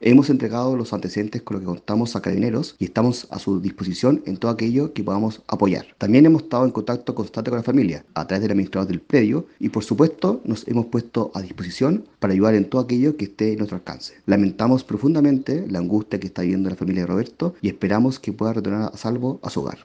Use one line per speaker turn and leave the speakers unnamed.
Hemos entregado los antecedentes con los que contamos a carabineros y estamos a su disposición en todo aquello que podamos apoyar. También hemos estado en contacto constante con la familia a través del administrador del predio y por supuesto nos hemos puesto a disposición para ayudar en todo aquello que esté en nuestro alcance. Lamentamos profundamente la angustia que está viviendo la familia de Roberto y esperamos que pueda retornar a salvo a su hogar.